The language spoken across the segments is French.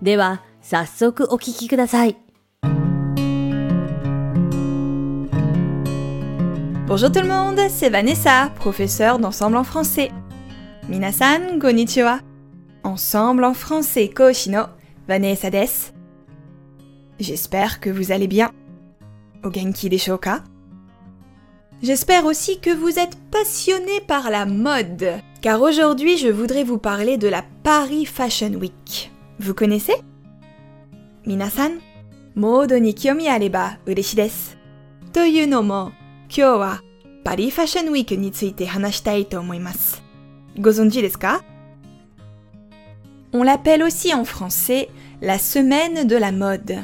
では、早速お聞きください。Bonjour tout le monde, c'est Vanessa, professeure d'ensemble en français. Minasan, konnichiwa. Ensemble en français Koshino, Vanessa des. J'espère que vous allez bien. O genki deshoka? J'espère aussi que vous êtes passionné par la mode, car aujourd'hui je voudrais vous parler de la Paris Fashion Week. Vous connaissez? Minasan, mode ni kyomi areba ureshi desu. Toyu no mo, kyou wa Paris Fashion Week ni tsuite hanashitai to omoimasu. Gozonji desu ka? On l'appelle aussi en français la semaine de la mode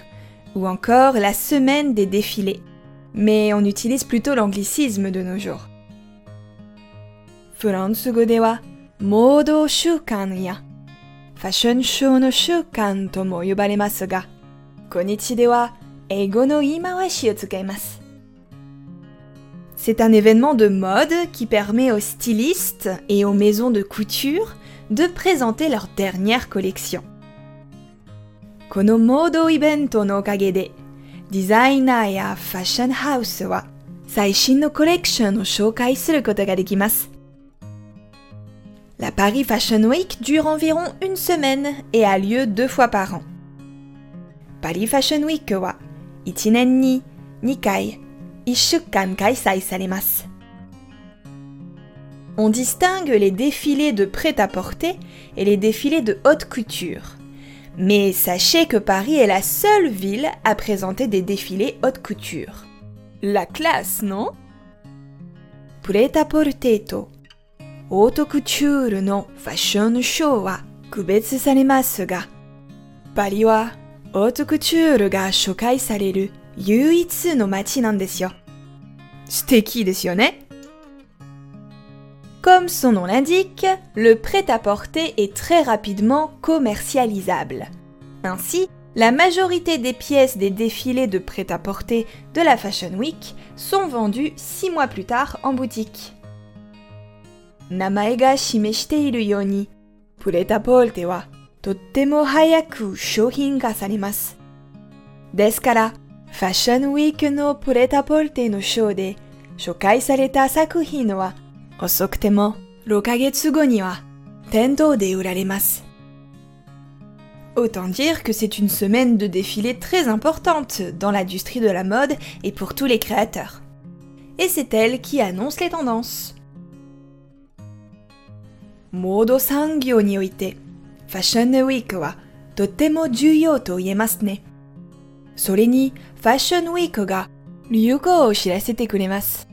ou encore la semaine des défilés, mais on utilise plutôt l'anglicisme de nos jours. Furansugo dewa modo shukan ya ファッションショーの習慣とも呼ばれますが、こ日では英語の言い回しを使います。C'est un événement de mode qui permet aux stylistes et aux maisons de couture de présenter leur dernière collection. このモードイベントのおかげで、デザイナーやファッションハウスは最新のコレクションを紹介することができます。 La Paris Fashion Week dure environ une semaine et a lieu deux fois par an. Paris Fashion Week wa ichinen ni nikai ishukan kaisai saremasu. On distingue les défilés de prêt-à-porter et les défilés de haute couture. Mais sachez que Paris est la seule ville à présenter des défilés haute couture. La classe, non? Prêt-à-porter オートクチュールのファッションショーは区別されますが、パリはオートクチュールが紹介される唯一の街なんですよ。素敵ですよね Comme son nom l'indique, le prêt-à-porter est très rapidement commercialisable. Ainsi, la majorité des pièces des défilés de prêt-à-porter de la Fashion Week sont vendues six mois plus tard en boutique. 名前が示しているように、プレタポルテはとっても早く商品化されます。ですから、ファッションウィークのプレタポルテのショーで紹介された作品は遅くても6ヶ月後には店頭で売られます。Autant dire que c'est une semaine de défilé très importante dans l'industrie de la mode et pour tous les créateurs. Et c'est elle qui annonce les tendances. モード産業において、ファッションウィークはとても重要と言えますね。それに、ファッションウィークが流行を知らせてくれます。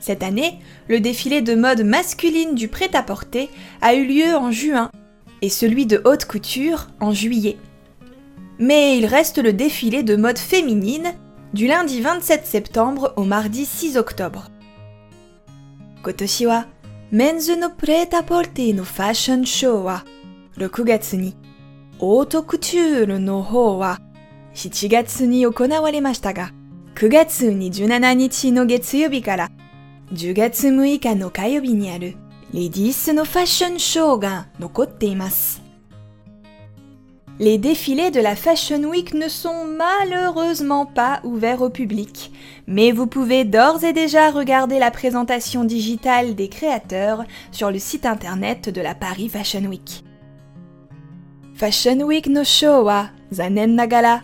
Cette année, le défilé de mode masculine du prêt-à-porter a eu lieu en juin et celui de haute couture en juillet. Mais il reste le défilé de mode féminine du lundi 27 septembre au mardi 6 octobre. Kotoshi wa メンズのプレータポルティのファッションショーは6月に、オートクチュールの方は7月に行われましたが、9月27日の月曜日から10月6日の火曜日にあるレディースのファッションショーが残っています。Les défilés de la Fashion Week ne sont malheureusement pas ouverts au public, mais vous pouvez d'ores et déjà regarder la présentation digitale des créateurs sur le site internet de la Paris Fashion Week. Fashion Week no show wa zanen nagara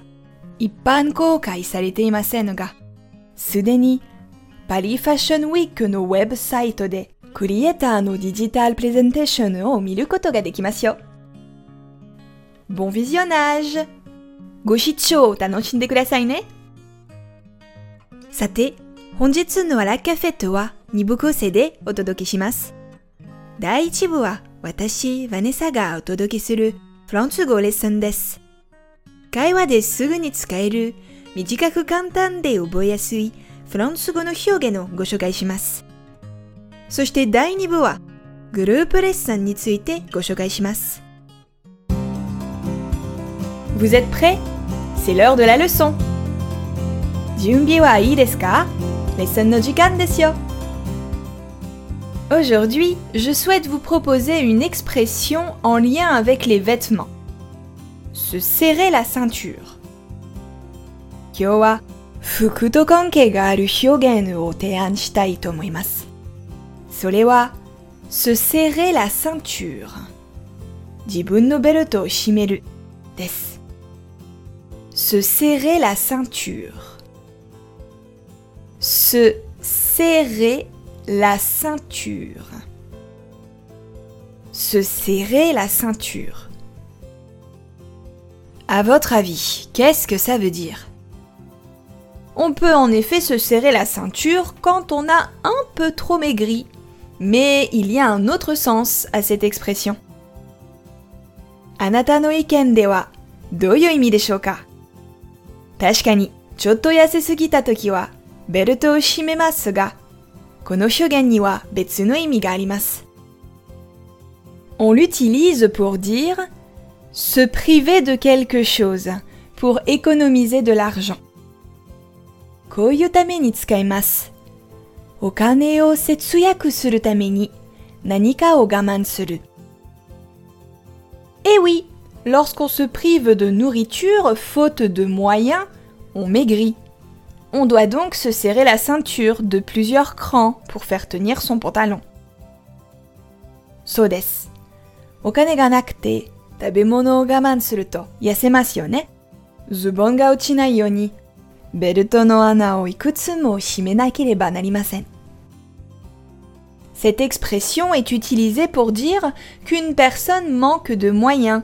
ippan koukai sarete imasen ga, sudeni Paris Fashion Week no website de クリエイターのデジタルプレゼンテーションを見ることができますよ。 Bon visionnage! ご視聴を楽しんでくださいね。さて、本日のアラカフェットは2部構成でお届けします。第1部は私、ヴァネサがお届けするフランス語レッスンです。会話ですぐに使える短く簡単で覚えやすいフランス語の表現をご紹介します。そして第2部はグループレッスンについてご紹介します。Vous êtes prêts? C'est l'heure de la leçon. Junbi wa ii desu ka? Lesson no jikan desu. Aujourd'hui, je souhaite vous proposer une expression en lien avec les vêtements. Se serrer la ceinture. Kyo wa fuku to kankei ga aru hyougen wo tean shitai tomoimasu. Sore wa se serrer la ceinture. Jibun no belto shimeru desu se serrer la ceinture. Se serrer la ceinture. Se serrer la ceinture. À votre avis, qu'est-ce que ça veut dire? On peut en effet se serrer la ceinture quand on a un peu trop maigri mais il y a un autre sens à cette expression. Anata no iken de wa douyu imi deshou ka? Tashika ni, chotto yasesugita toki wa belto o shimemasu ga, kono hyogen ni wa betsu no imi ga arimasu. On l'utilise pour dire se priver de quelque chose, pour économiser de l'argent. Koyu tame ni tsukaimasu. Et eh oui, lorsqu'on se prive de nourriture faute de moyens, on maigrit. On doit donc se serrer la ceinture de plusieurs crans pour faire tenir son pantalon. So gaman. Zubon ga no mo. Cette expression est utilisée pour dire qu'une personne manque de moyens,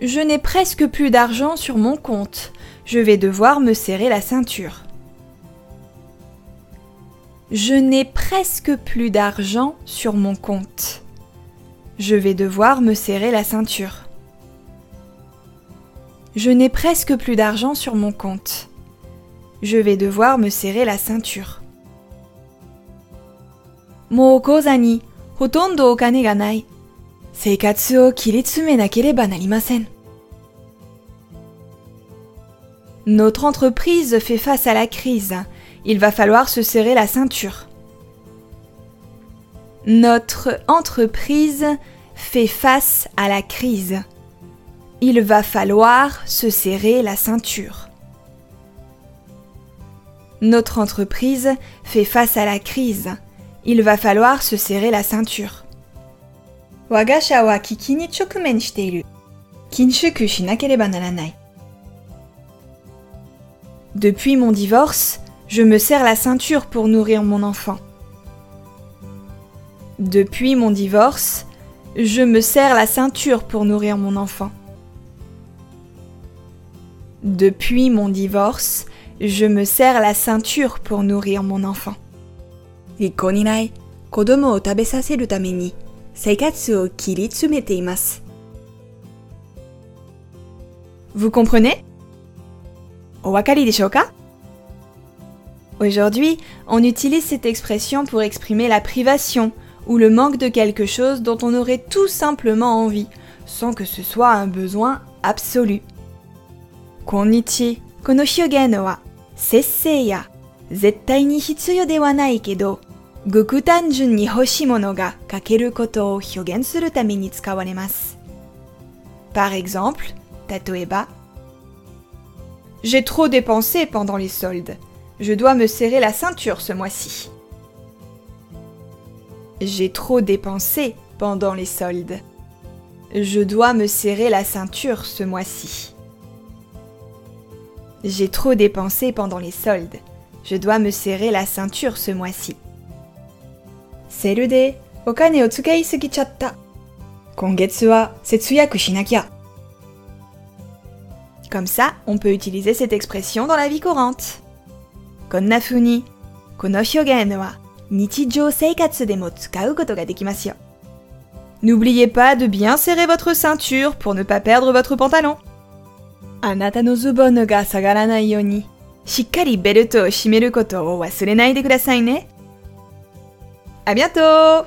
Je n'ai presque plus d'argent sur mon compte. Je vais devoir me serrer la ceinture. Je n'ai presque plus d'argent sur mon compte. Je vais devoir me serrer la ceinture. Je n'ai presque plus d'argent sur mon compte. Je vais devoir me serrer la ceinture. Notre entreprise fait face à la crise. Il va falloir se serrer la ceinture. Notre entreprise fait face à la crise. Il va falloir se serrer la ceinture. Notre entreprise fait face à la crise il va falloir se serrer la ceinture. Depuis mon divorce, je me serre la ceinture pour nourrir mon enfant. Depuis mon divorce, je me serre la ceinture pour nourrir mon enfant. Depuis mon divorce, je me serre la ceinture pour nourrir mon enfant. Vous comprenez? Aujourd'hui, on utilise cette expression pour exprimer la privation ou le manque de quelque chose dont on aurait tout simplement envie, sans que ce soit un besoin absolu. Konnichi, kono wa. Sessei ya zettai ni hitsuyo de wa ごく単純に欲しいものがかけることを表現するために使われます。Par exemple, 例えば、J'ai trop dépensé pendant les soldes. Je dois me serrer la ceinture ce mois-ci. J'ai trop dépensé pendant les soldes. Je dois me serrer la ceinture ce mois-ci. J'ai trop dépensé pendant les soldes. Je dois me serrer la ceinture ce mois-ci. Comme ça, on peut utiliser cette expression dans la vie courante. こんな風に、この表現は日常生活でも使うことができますよ。N'oubliez pas de bien serrer votre ceinture pour ne pas perdre votre pantalon. あなたのズボンが下がらないように、しっかりベルトを締めることを忘れないでくださいね。 À bientôt!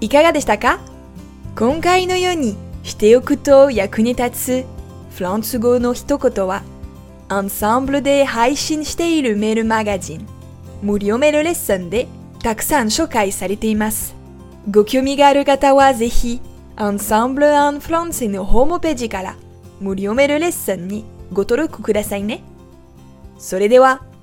いかがでしたか？今回のようにしておくと役に立つフランス語の一言はアンサンブルで配信しているメールマガジン無料メールレッスンでたくさん紹介されています。ご興味がある方はぜひアンサンブル・アン・フランセのホームページから無料メールレッスンにご登録くださいね。それでは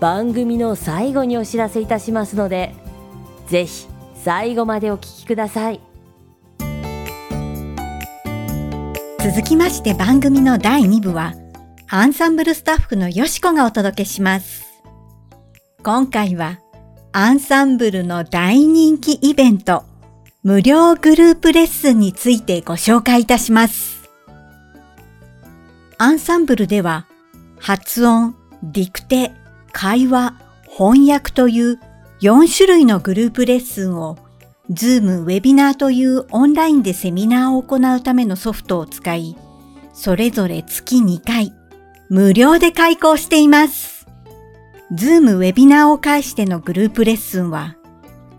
番組の最後にお知らせいたしますので、ぜひ最後までお聞きください。続きまして番組の第2部は、アンサンブルスタッフのよしこがお届けします。今回は、アンサンブルの大人気イベント、無料グループレッスンについてご紹介いたします。アンサンブルでは、発音、ディクテ、会話、翻訳という4種類のグループレッスンをズームウェビナーというオンラインでセミナーを行うためのソフトを使い、それぞれ月2回、無料で開講しています。ズームウェビナーを介してのグループレッスンは、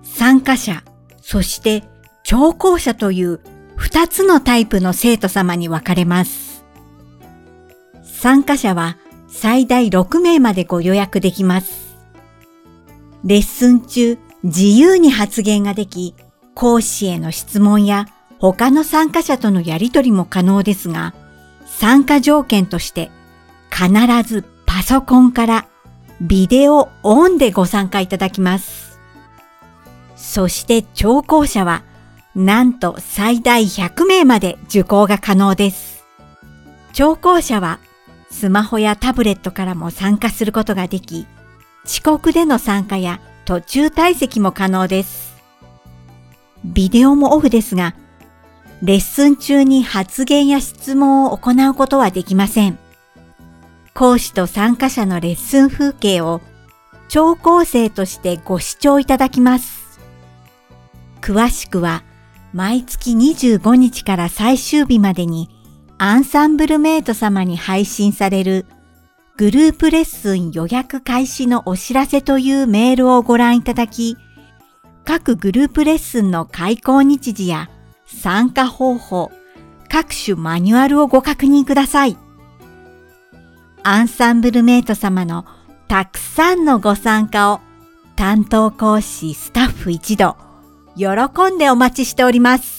参加者、そして聴講者という2つのタイプの生徒様に分かれます。参加者は最大6名までご予約できます。レッスン中、自由に発言ができ、講師への質問や他の参加者とのやりとりも可能ですが、参加条件として必ずパソコンからビデオオンでご参加いただきます。そして聴講者はなんと最大100名まで受講が可能です。聴講者はスマホやタブレットからも参加することができ、遅刻での参加や途中退席も可能です。ビデオもオフですが、レッスン中に発言や質問を行うことはできません。講師と参加者のレッスン風景を聴講生としてご視聴いただきます。詳しくは毎月25日から最終日までにアンサンブルメイト様に配信されるグループレッスン予約開始のお知らせというメールをご覧いただき、各グループレッスンの開講日時や参加方法、各種マニュアルをご確認ください。アンサンブルメイト様のたくさんのご参加を担当講師スタッフ一同喜んでお待ちしております。